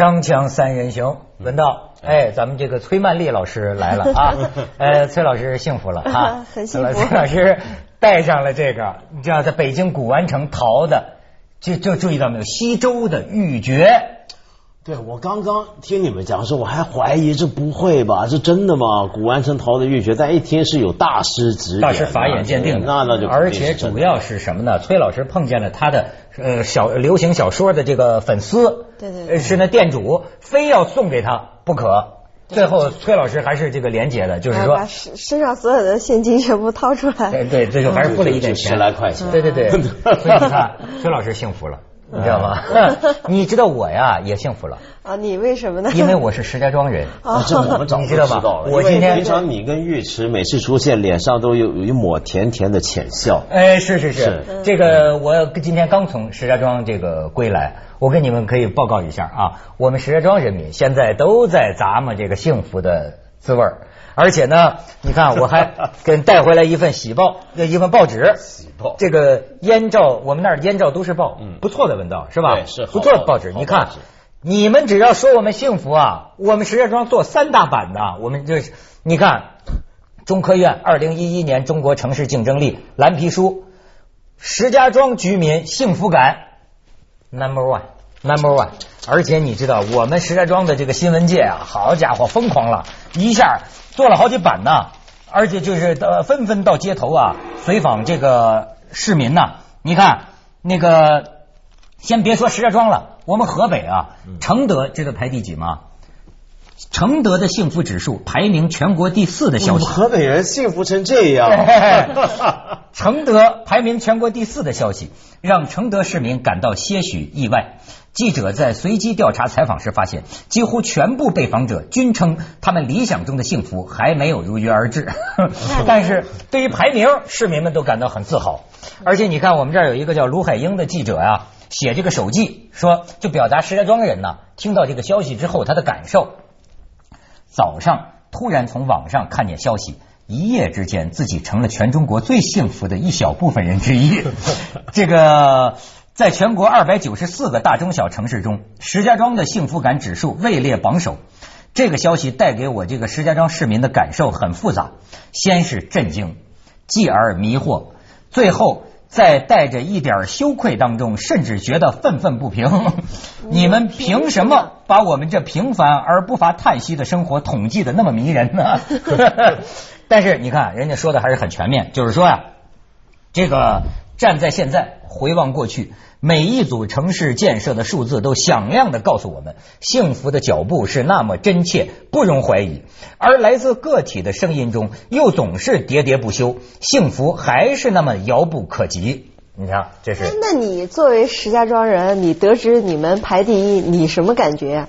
锵锵三人行，文道，哎，咱们这个崔曼丽老师来了啊，呃，崔老师幸福了 啊，很幸福。崔老师带上了这个，你知道在北京古玩城淘的，就就注意到没有，西周的玉珏。对，我刚刚听你们讲的时候，我还怀疑这不会吧？这真的吗？古玩城淘的玉珏，但一听是有大师指点，大师法眼鉴定的，那那就而且主要是什么呢？崔老师碰见了他的呃小流行小说的这个粉丝，对对对呃是那店主非要送给他不可。最后崔老师还是这个廉洁的，就是说啊把身身上所有的现金全部掏出来。对对，这就还是付了一点钱，十来块钱对对对，所以你看，崔老师幸福了，你知道吗？你知道我呀也幸福了，啊，你为什么呢？因为我是石家庄人。啊，这我们早就你知道吧了。我今天平常你跟尉迟每次出现，脸上都有有一抹甜甜的浅笑。哎，是是是是，这个我今天刚从石家庄这个归来，我跟你们可以报告一下啊，我们石家庄人民现在都在咂摸这个幸福的滋味儿，而且呢，你看我还给带回来一份喜报，呃 一份报纸，喜报。这个燕赵，我们那儿燕赵都市报，嗯。不错的文道是吧？对是不错的报纸，你看。你们只要说我们幸福啊，我们石家庄做三大版的，我们就是你看，中科院二零一一年中国城市竞争力蓝皮书，石家庄居民幸福感 number one number one，而且你知道我们石家庄的这个新闻界啊，好家伙疯狂了，一下做了好几版呢，而且就是呃纷纷到街头啊随访这个市民呐、你看那个。先别说石家庄了，我们河北啊，承德知道排第几吗？承德的幸福指数排名全国第四的消息，河北人幸福成这样，承德排名全国第四的消息，让承德市民感到些许意外。记者在随机调查采访时发现，几乎全部被访者均称他们理想中的幸福还没有如约而至。但是对于排名，市民们都感到很自豪。而且你看，我们这儿有一个叫卢海英的记者呀、写这个手记，说就表达石家庄人呐，听到这个消息之后他的感受。早上突然从网上看见消息，一夜之间自己成了全中国最幸福的一小部分人之一。这个在全国二百九十四个大中小城市中，石家庄的幸福感指数位列榜首。这个消息带给我这个石家庄市民的感受很复杂，先是震惊，继而迷惑，最后在带着一点羞愧当中，甚至觉得愤愤不平。你们凭什么把我们这平凡而不乏叹息的生活统计的那么迷人呢？但是你看，人家说的还是很全面，就是说呀、这个站在现在回望过去，每一组城市建设的数字都响亮的告诉我们，幸福的脚步是那么真切，不容怀疑。而来自个体的声音中，又总是喋喋不休，幸福还是那么遥不可及。你看，这哎是那你作为石家庄人，你得知你们排第一，你什么感觉呀？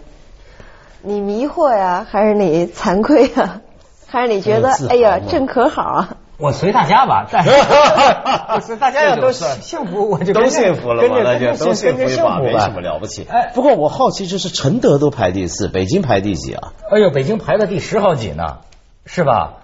你迷惑呀，还是你惭愧呀？还是你觉得哎呀嘛正可好啊？我随大家吧，但是 是大家要都幸福，我就都幸福了嘛，跟着那就都幸福吧没什么了不起。哎不过我好奇，就是承德都排第四，北京排第几啊？哎呦，北京排到第十好几呢，是吧？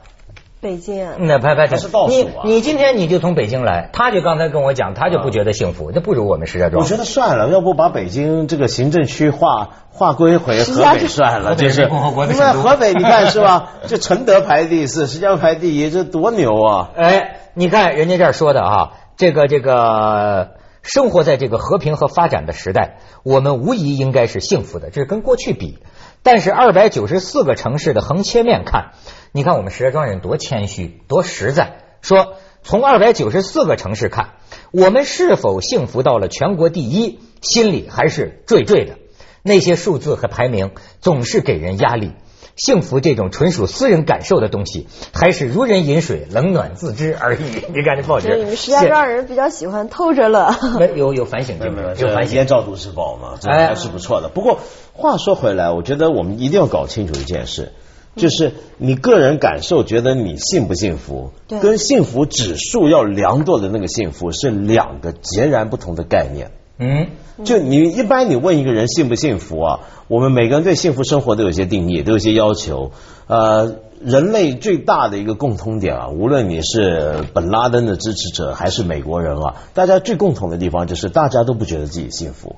北京啊，那排排还是倒数啊你你今天你就从北京来，他就刚才跟我讲，他就不觉得幸福，那不如我们石家庄。我觉得算了，要不把北京这个行政区划划归回河北算了，就是共和国的因为河北你看是吧？这承德排第四，石家庄排第一，这多牛啊！哎，你看人家这儿说的啊，这个这个。生活在这个和平和发展的时代，我们无疑应该是幸福的，这是跟过去比。但是二百九十四个城市的横切面看，你看我们石家庄人多谦虚，多实在。说从二百九十四个城市看，我们是否幸福到了全国第一，心里还是惴惴的。那些数字和排名总是给人压力。幸福这种纯属私人感受的东西，还是如人饮水，冷暖自知而已。你看这报纸，你们石家庄人比较喜欢偷着乐。没有 有反省精神，有反省燕。赵都市报嘛，这哎还是不错的。不过话说回来，我觉得我们一定要搞清楚一件事，就是你个人感受觉得你幸不幸福，跟幸福指数要量度的那个幸福是两个截然不同的概念。嗯，就你一般你问一个人幸不幸福啊，我们每个人对幸福生活都有一些定义，都有一些要求。呃，人类最大的一个共通点啊，无论你是本拉登的支持者还是美国人啊，大家最共同的地方就是大家都不觉得自己幸福。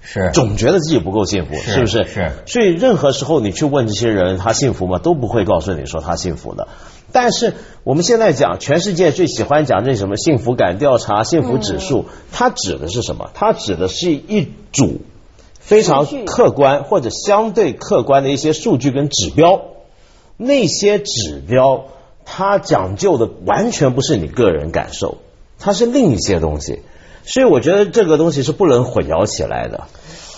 是总觉得自己不够幸福，是是不是？是所以任何时候你去问这些人他幸福吗，都不会告诉你说他幸福的。但是我们现在讲，全世界最喜欢讲这什么幸福感调查、幸福指数，它指的是什么？它指的是一组非常客观或者相对客观的一些数据跟指标。那些指标，它讲究的完全不是你个人感受，它是另一些东西。所以我觉得这个东西是不能混淆起来的。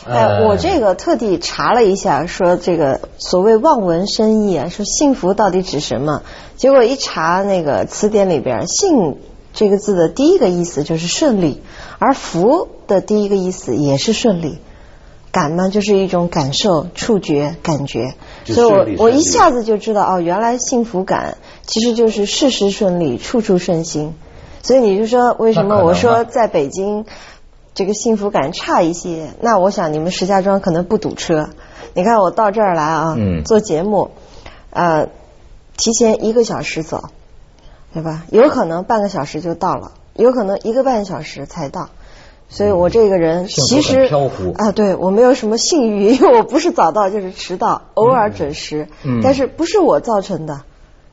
哎，我这个特地查了一下，说这个所谓望文生义啊，说幸福到底指什么？结果一查那个词典里边，幸这个字的第一个意思就是顺利，而福的第一个意思也是顺利。感呢，就是一种感受、触觉、感觉，所以我我一下子就知道哦，原来幸福感其实就是事事顺利、处处顺心。所以你就说为什么我说在北京这个幸福感差一些？那我想你们石家庄可能不堵车。你看我到这儿来啊，嗯做节目，呃，提前一个小时走，对吧？有可能半个小时就到了，有可能一个半小时才到。所以我这个人其实啊，对我没有什么信誉，因为我不是早到就是迟到，偶尔准时，嗯但是不是我造成的，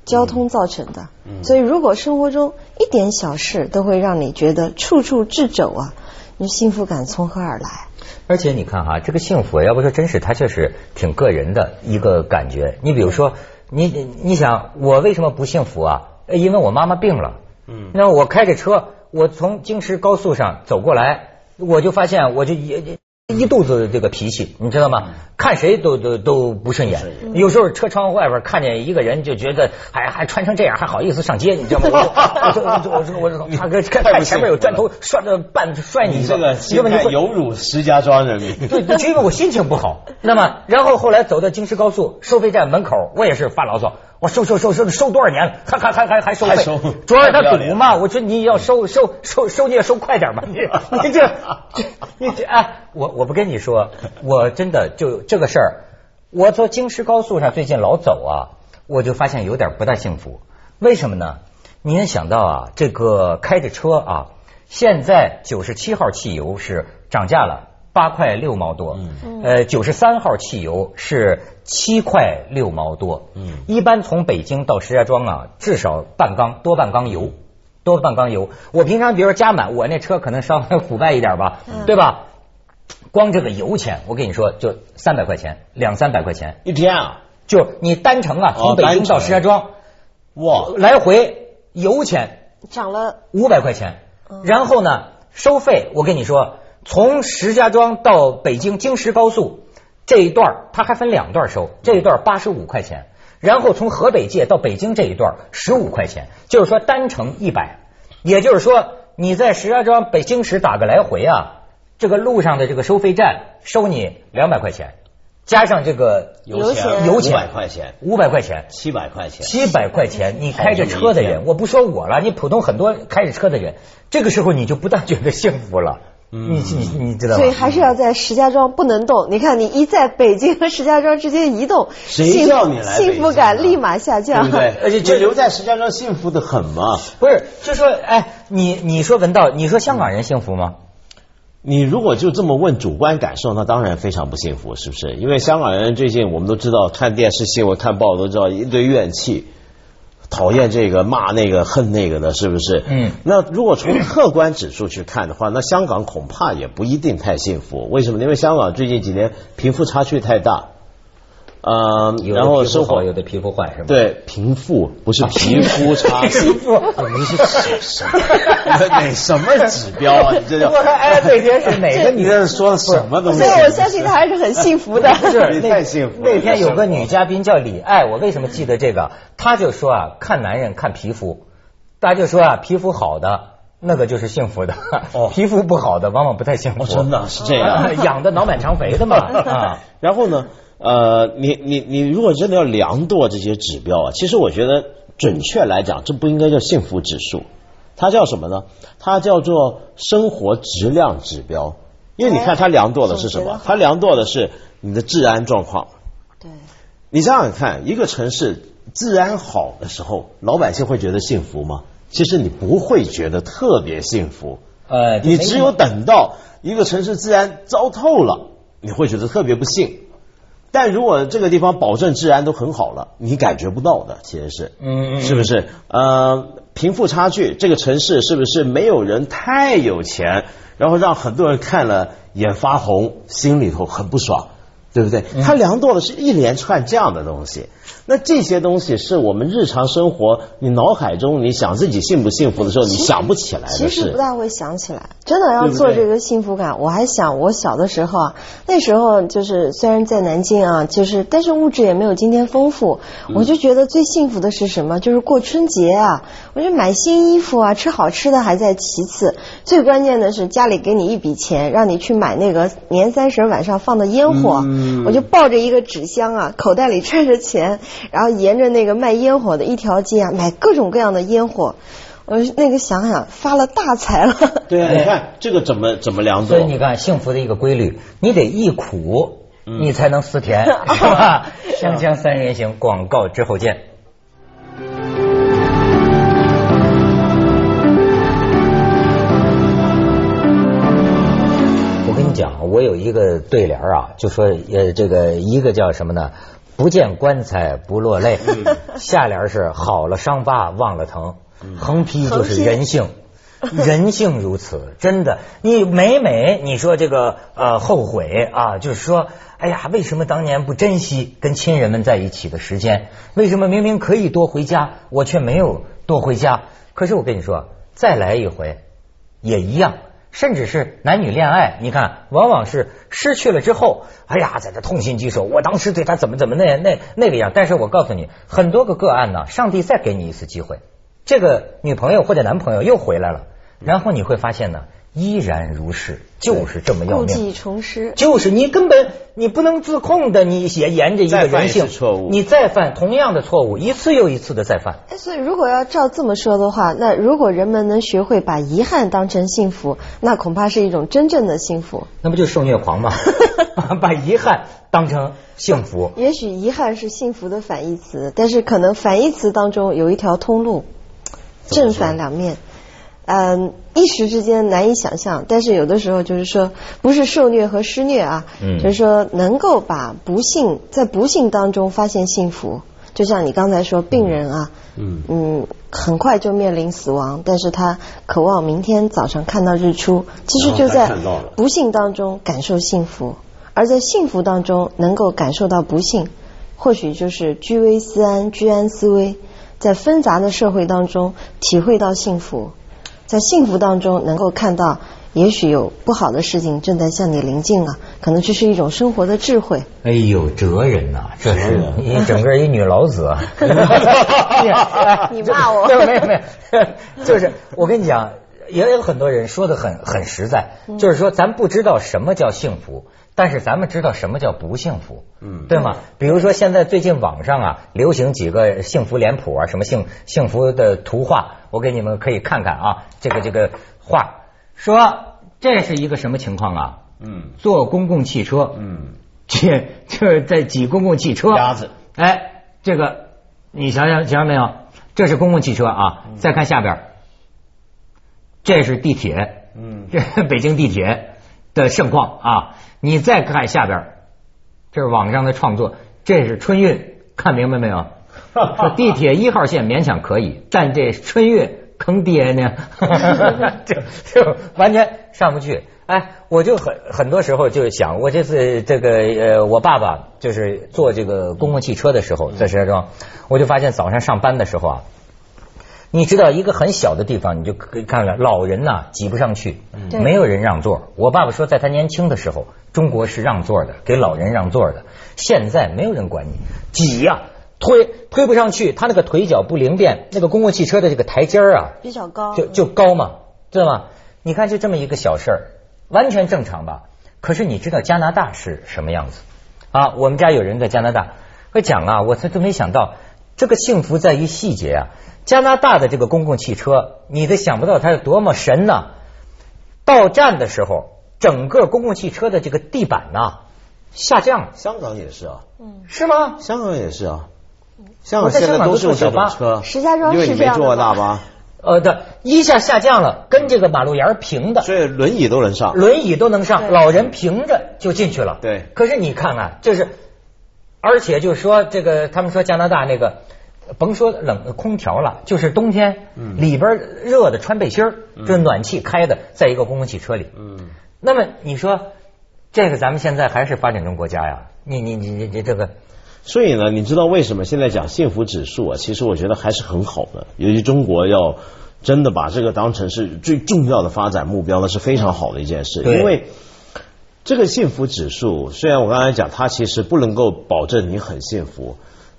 交通造成的。所以如果生活中一点小事都会让你觉得处处掣肘啊，你幸福感从何而来？而且你看哈，这个幸福，要不说真是，它就是挺个人的一个感觉。你比如说，你你你想，我为什么不幸福啊？呃因为我妈妈病了。嗯那我开着车，我从京石高速上走过来，我就发现我就一一肚子这个脾气，你知道吗？看谁都都都不顺眼。有时候车窗外边看见一个人，就觉得还还穿成这样，还好意思上街，你知道吗？我就我就我就我他哥看看前面有砖头摔着半摔你，这个你知道吗？你说有辱石家庄人民。对，就因为我心情不好。那么，然后后来走到京石高速收费站门口，我也是发牢骚，我收收收收收多少年了，还还还还还收费还收，主要是他太不要脸堵嘛。我说你要收收收收你也收快点吧，你 你这这你这哎，我我不跟你说，我真的就这个事儿，我坐京石高速上最近老走啊，我就发现有点不大幸福。为什么呢？你能想到啊，这个开着车啊，现在九十七号汽油是涨价了。八块六毛多，嗯。呃，九十三号汽油是七块六毛多，嗯。一般从北京到石家庄啊，至少半缸多半缸油，多半缸油。我平常比如说加满，我那车可能稍微腐败一点吧，对吧？光这个油钱，我跟你说，就三百块钱，两三百块钱，一天啊，就你单程啊，哦从北京到石家庄，哇，来回油钱涨了。五百块钱，然后呢，收费我跟你说，从石家庄到北京京石高速这一段儿，它还分两段收，这一段八十五块钱，然后从河北界到北京这一段十五块钱，就是说单程一百，也就是说你在石家庄北京石打个来回啊，这个路上的这个收费站收你两百块钱，加上这个油钱。油钱。五百块钱，五百块钱，七百块钱，七百块钱，你开着车的人，我不说我了，你普通很多开着车的人，这个时候你就不但觉得幸福了。嗯你你你知道吗？所以还是要在石家庄不能动。你看，你一在北京和石家庄之间移动，谁叫你来啊幸福感立马下降，对？而且这留在石家庄幸福的很嘛。不是，就说哎，你你说文道，你说香港人幸福吗？你如果就这么问主观感受，那当然非常不幸福，是不是？因为香港人最近我们都知道，看电视新闻、看报都知道一堆怨气，讨厌这个、骂那个、恨那个的，是不是？嗯那如果从客观指数去看的话，那香港恐怕也不一定太幸福。为什么？因为香港最近几年贫富差距太大，呃，有的然后生活，有的皮肤坏，是吧？对贫富不是皮肤差皮 距。肤。你是什么？哪什么指标啊？你这叫 我说哎，那天是哪个女你这说的什么东西？所以我相信他还是很幸福的。是太幸福了那天有个女嘉宾叫李艾，我为什么记得这个？她就说啊，看男人看皮肤，大家就说啊，皮肤好的那个就是幸福的，哦皮肤不好的往往不太幸福。哦真的是这样养的脑满肠肥的嘛啊。然后呢，呃，你你你如果真的要量度这些指标啊，其实我觉得准确来讲，这不应该叫幸福指数，它叫什么呢？它叫做生活质量指标。因为你看它量度的是什哎么？它量度的是你的治安状况。对，你想想看，一个城市治安好的时候，老百姓会觉得幸福吗？其实你不会觉得特别幸福。呃，你只有等到一个城市治安糟透了，你会觉得特别不幸。但如果这个地方保证治安都很好了，你感觉不到的，其实是，嗯嗯是不是？呃，贫富差距，这个城市是不是没有人太有钱，然后让很多人看了眼发红，心里头很不爽，对不对？嗯它量度的是一连串这样的东西。那这些东西是我们日常生活，你脑海中你想自己幸不幸福的时候，你想不起来的其实不。大会想起来，真的要做这个幸福感。我还想，我小的时候啊，那时候就是虽然在南京啊，就是但是物质也没有今天丰富，嗯我就觉得最幸福的是什么？就是过春节啊，我觉得买新衣服啊，吃好吃的还在其次，最关键的是家里给你一笔钱，让你去买那个年三十晚上放的烟火，嗯我就抱着一个纸箱啊，口袋里揣着钱，然后沿着那个卖烟火的一条街啊，买各种各样的烟火。我那个想想发了大财了。对啊，你看这个怎么怎么量度所以？你看，幸福的一个规律，你得忆苦，嗯你才能思甜，是吧？湘江三人行，广告之后见。我有一个对联啊，就说呃，这个一个叫什么呢？不见棺材不落泪，下联是好了伤疤忘了疼，横批就是人性。人性如此，真的，你每每你说这个呃后悔啊，就是说，哎呀，为什么当年不珍惜跟亲人们在一起的时间？为什么明明可以多回家，我却没有多回家？可是我跟你说，再来一回也一样，甚至是男女恋爱，你看，往往是失去了之后，哎呀，在这痛心疾首，我当时对他怎么怎么那那那个样。但是我告诉你，很多个个案呢，上帝再给你一次机会。这个女朋友或者男朋友又回来了，然后你会发现呢，依然如是，就是这么要命。故技重施。就是你根本你不能自控的，你也沿着一个人性错误你再犯同样的错误，一次又一次的再犯。哎，所以如果要照这么说的话，那如果人们能学会把遗憾当成幸福，那恐怕是一种真正的幸福。那不就是受虐狂吗？把遗憾当成幸福。也许遗憾是幸福的反义词，但是可能反义词当中有一条通路，正反两面。嗯，一时之间难以想象，但是有的时候就是说，不是受虐和施虐啊，嗯。就是说能够把不幸在不幸当中发现幸福，就像你刚才说，病人啊，嗯。嗯，很快就面临死亡，但是他渴望明天早上看到日出，其实就在不幸当中感受幸福，而在幸福当中能够感受到不幸，或许就是居危思安，居安思危，在纷杂的社会当中体会到幸福，在幸福当中能够看到，也许有不好的事情正在向你临近啊，可能这是一种生活的智慧。哎呦，哲人呐、这是你整个一女老子啊！你骂我 没有没有，就是我跟你讲，也有很多人说的很很实在，就是说咱不知道什么叫幸福。但是咱们知道什么叫不幸福，嗯。对吗？比如说现在最近网上啊流行几个幸福脸谱啊，什么幸幸福的图画，我给你们可以看看啊，这个这个画，说这是一个什么情况啊？嗯。坐公共汽车，嗯，这就是在挤公共汽车，鸭子，哎，这个你想想想想没有？这是公共汽车啊，再看下边，这是地铁，嗯。这北京地铁的盛况啊。你再看下边，这是网上的创作，这是春运，看明白没有？说地铁一号线勉强可以，但这春运坑爹呢，就就完全上不去。哎，我就很很多时候就想，我这次这个呃，我爸爸就是坐这个公共汽车的时候，在石家庄，我就发现早上上班的时候啊，你知道一个很小的地方，你就可以看了，老人呐、挤不上去，对没有人让座。我爸爸说，在他年轻的时候，中国是让座的，给老人让座的。现在没有人管你，挤呀、推推不上去，他那个腿脚不灵便，那个公共汽车的这个台阶儿啊，比较高，就就高嘛，知道吗？你看，就这么一个小事儿，完全正常吧？可是你知道加拿大是什么样子啊？我们家有人在加拿大，我讲啊，我这都没想到，这个幸福在于细节啊。加拿大的这个公共汽车，你都想不到它有多么神呐、到站的时候，整个公共汽车的这个地板呐、下降。了，香港也是啊，嗯。是吗？香港也是啊，香港现在都是用这坐小巴。车，石家庄因为你没坐过是这样的大巴。呃对，一下下降了，跟这个马路沿儿平的，所以轮椅都能上。轮椅都能上，老人平着就进去了。对。可是你看看，就是，而且就是说这个，他们说加拿大那个。甭说冷空调了，就是冬天，嗯里边热的穿背心儿，这暖气开的，在一个公共汽车里。嗯，那么你说，这个咱们现在还是发展中国家呀？你你你你你这个，所以呢，你知道为什么现在讲幸福指数啊？其实我觉得还是很好的，尤其中国要真的把这个当成是最重要的发展目标，那是非常好的一件事。因为这个幸福指数，虽然我刚才讲它其实不能够保证你很幸福，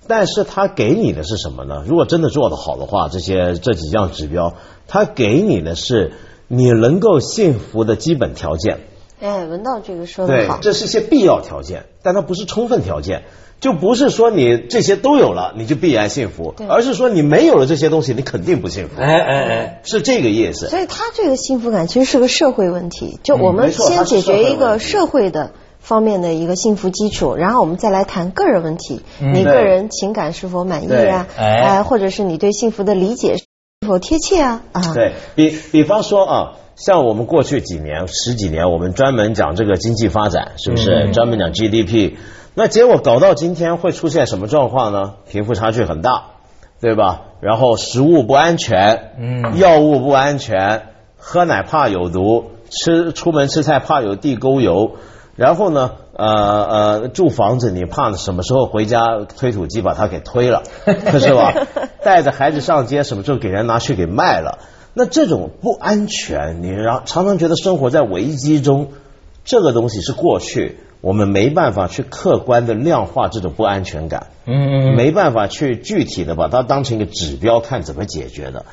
但是它给你的是什么呢？如果真的做得好的话，这些这几项指标，它给你的是你能够幸福的基本条件。哎，文道这个说的对好，，这是一些必要条件，但它不是充分条件，就不是说你这些都有了你就必然幸福对，而是说你没有了这些东西，你肯定不幸福，哎哎哎，是这个意思。所以他这个幸福感其实是个社会问题，就我们先解决一个社会的方面的一个幸福基础，然后我们再来谈个人问题，嗯你个人情感是否满意啊？哎呃或者是你对幸福的理解是否贴切啊？啊，对比比方说啊，像我们过去几年、十几年，我们专门讲这个经济发展，是不是？嗯专门讲 GDP，那结果搞到今天会出现什么状况呢？贫富差距很大，对吧？然后食物不安全，嗯药物不安全，喝奶怕有毒，吃出门吃菜怕有地沟油。然后呢，呃呃，住房子你怕什么时候回家推土机把它给推了，是吧？带着孩子上街，什么时候给人拿去给卖了？那这种不安全，你让常常觉得生活在危机中，这个东西是过去我们没办法去客观的量化这种不安全感，嗯嗯没办法去具体的把它当成一个指标看怎么解决的。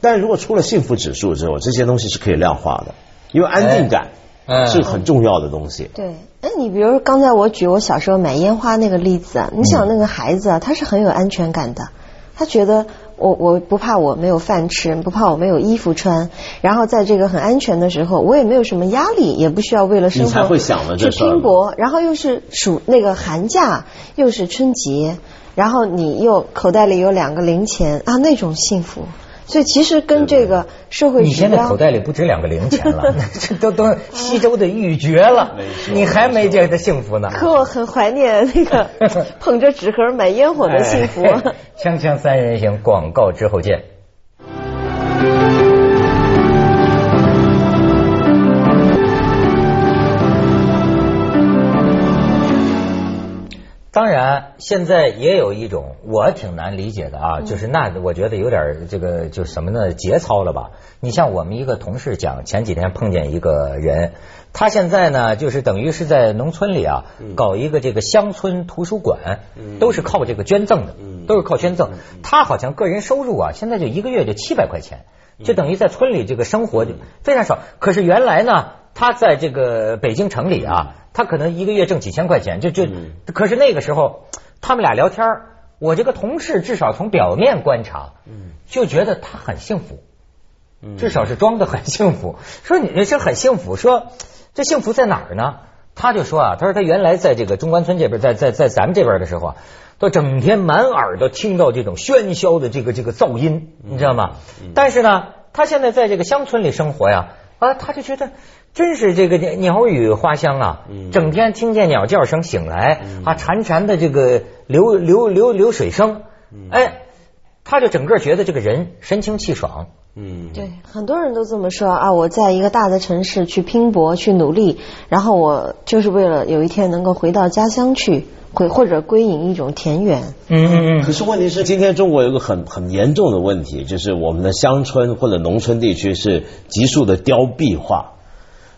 但如果出了幸福指数之后，这些东西是可以量化的，因为安定感哎是很重要的东西。对，哎，你比如刚才我举我小时候买烟花那个例子啊，你想那个孩子啊，他是很有安全感的，他觉得我我不怕我没有饭吃，不怕我没有衣服穿，然后在这个很安全的时候，我也没有什么压力，也不需要为了生活你才会想这去拼搏，然后又是暑那个寒假，又是春节，然后你又口袋里有两个零钱啊，那种幸福。所以其实跟这个社会你现在口袋里不止两个零钱了，这都都西周的玉珏了，你还没觉得幸福呢。可我很怀念那个 捧着纸盒买烟火的幸福。哎锵锵三人行，广告之后见。当然，现在也有一种我挺难理解的啊，就是那我觉得有点这个就什么呢节操了吧？你像我们一个同事讲，前几天碰见一个人，他现在呢就是等于是在农村里啊搞一个这个乡村图书馆，都是靠这个捐赠的，都是靠捐赠。他好像个人收入啊，现在就一个月就七百块钱，就等于在村里这个生活就非常少。可是原来呢，他在这个北京城里啊，他可能一个月挣几千块钱，就就，可是那个时候他们俩聊天儿我这个同事至少从表面观察，就觉得他很幸福，至少是装的很幸福。说你这很幸福，说这幸福在哪儿呢？他就说啊，他说他原来在这个中关村这边，在在在咱们这边的时候啊，都整天满耳朵听到这种喧嚣的这个这个噪音，你知道吗？但是呢，他现在在这个乡村里生活呀，啊，他就觉得真是这个鸟语花香啊，整天听见鸟叫声醒来啊，潺潺的这个流流流流水声，哎，他就整个觉得这个人神清气爽。嗯，对，很多人都这么说啊！我在一个大的城市去拼搏、去努力，然后我就是为了有一天能够回到家乡去，回或者归隐一种田园。嗯嗯可是问题是，今天中国有个很很严重的问题，就是我们的乡村或者农村地区是急速的凋敝化。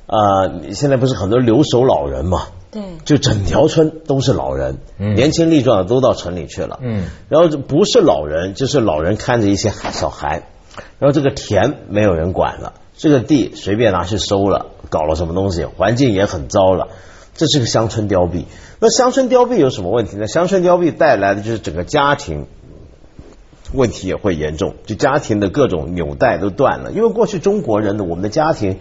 啊、你现在不是很多留守老人嘛？对，就整条村都是老人，嗯年轻力壮的都到城里去了。嗯然后不是老人，就是老人看着一些小孩，然后这个田没有人管了，这个地随便拿去收了，搞了什么东西，环境也很糟了。这是个乡村凋敝。那乡村凋敝有什么问题呢？乡村凋敝带来的就是整个家庭问题也会严重，就家庭的各种纽带都断了。因为过去中国人的我们的家庭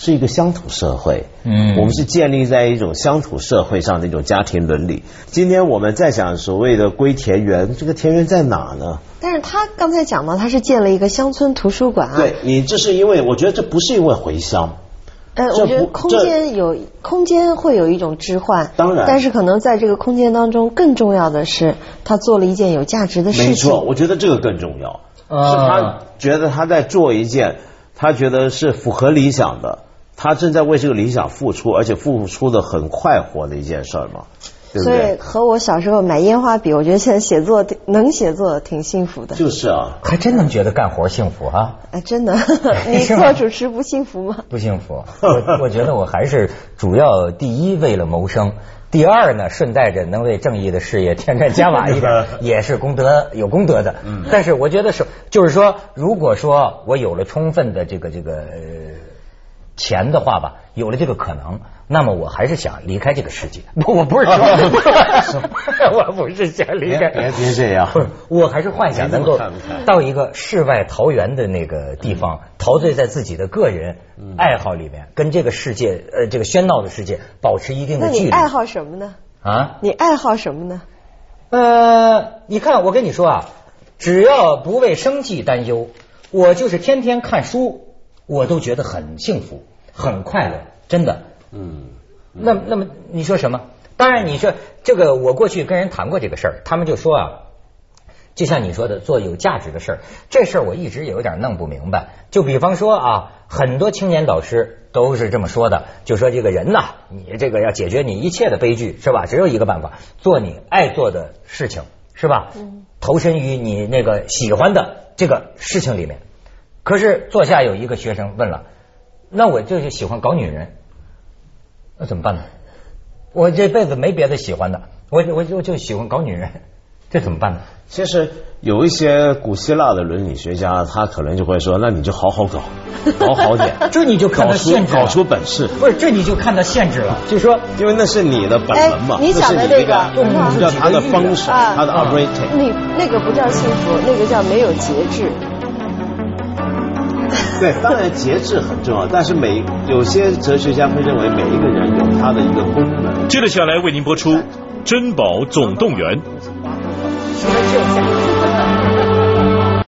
是一个乡土社会，嗯我们是建立在一种乡土社会上的一种家庭伦理。今天我们在讲所谓的归田园，这个田园在哪呢？但是他刚才讲到，他是建了一个乡村图书馆啊。对你，这是因为我觉得这不是因为回乡，呃，这我觉得空间有空间会有一种置换，当然但是可能在这个空间当中，更重要的是他做了一件有价值的事情。没错，我觉得这个更重要，啊是他觉得他在做一件他觉得是符合理想的，他正在为这个理想付出，而且付出的很快活的一件事儿嘛，对不所以？和我小时候买烟花比，我觉得现在写作能写作挺幸福的。就是啊，还真能觉得干活幸福啊。哎，真的，你做主持不幸福吗？不幸福，我我觉得我还是主要第一为了谋生，第二呢顺带着能为正义的事业添砖加瓦一点，也是功德有功德的。嗯，但是我觉得是，就是说，如果说我有了充分的这个这个呃钱的话吧，有了这个可能，那么我还是想离开这个世界。不，我不是说，我不是想离开，别这样不是，我还是幻想能够到一个世外桃源的那个地方，陶醉在自己的个人嗯爱好里面，跟这个世界呃这个喧闹的世界保持一定的距离你爱好什么呢？啊。你爱好什么呢？呃，你看，我跟你说啊，只要不为生计担忧，我就是天天看书，我都觉得很幸福，很快乐，真的。嗯，那那么你说什么？当然，你说这个，我过去跟人谈过这个事儿，他们就说啊，就像你说的，做有价值的事儿，这事儿我一直有点弄不明白。就比方说啊，很多青年导师都是这么说的，就说这个人呐，你这个要解决你一切的悲剧，是吧？只有一个办法，做你爱做的事情，是吧？投身于你那个喜欢的这个事情里面。可是坐下有一个学生问了，那我就是喜欢搞女人，那怎么办呢？我这辈子没别的喜欢的，我我就就喜欢搞女人，这怎么办呢？其实有一些古希腊的伦理学家，他可能就会说，那你就好好搞，搞好点，这你就看搞出到限制搞出本事，不是，这你就看到限制了，就是说因为那是你的本能嘛，哎你想的那是你这个个叫他的方式，啊他的 operating。你那个不叫幸福，那个叫没有节制。对，当然节制很重要，但是每有些哲学家会认为每一个人有他的一个功能。接着下来为您播出《珍宝总动员》。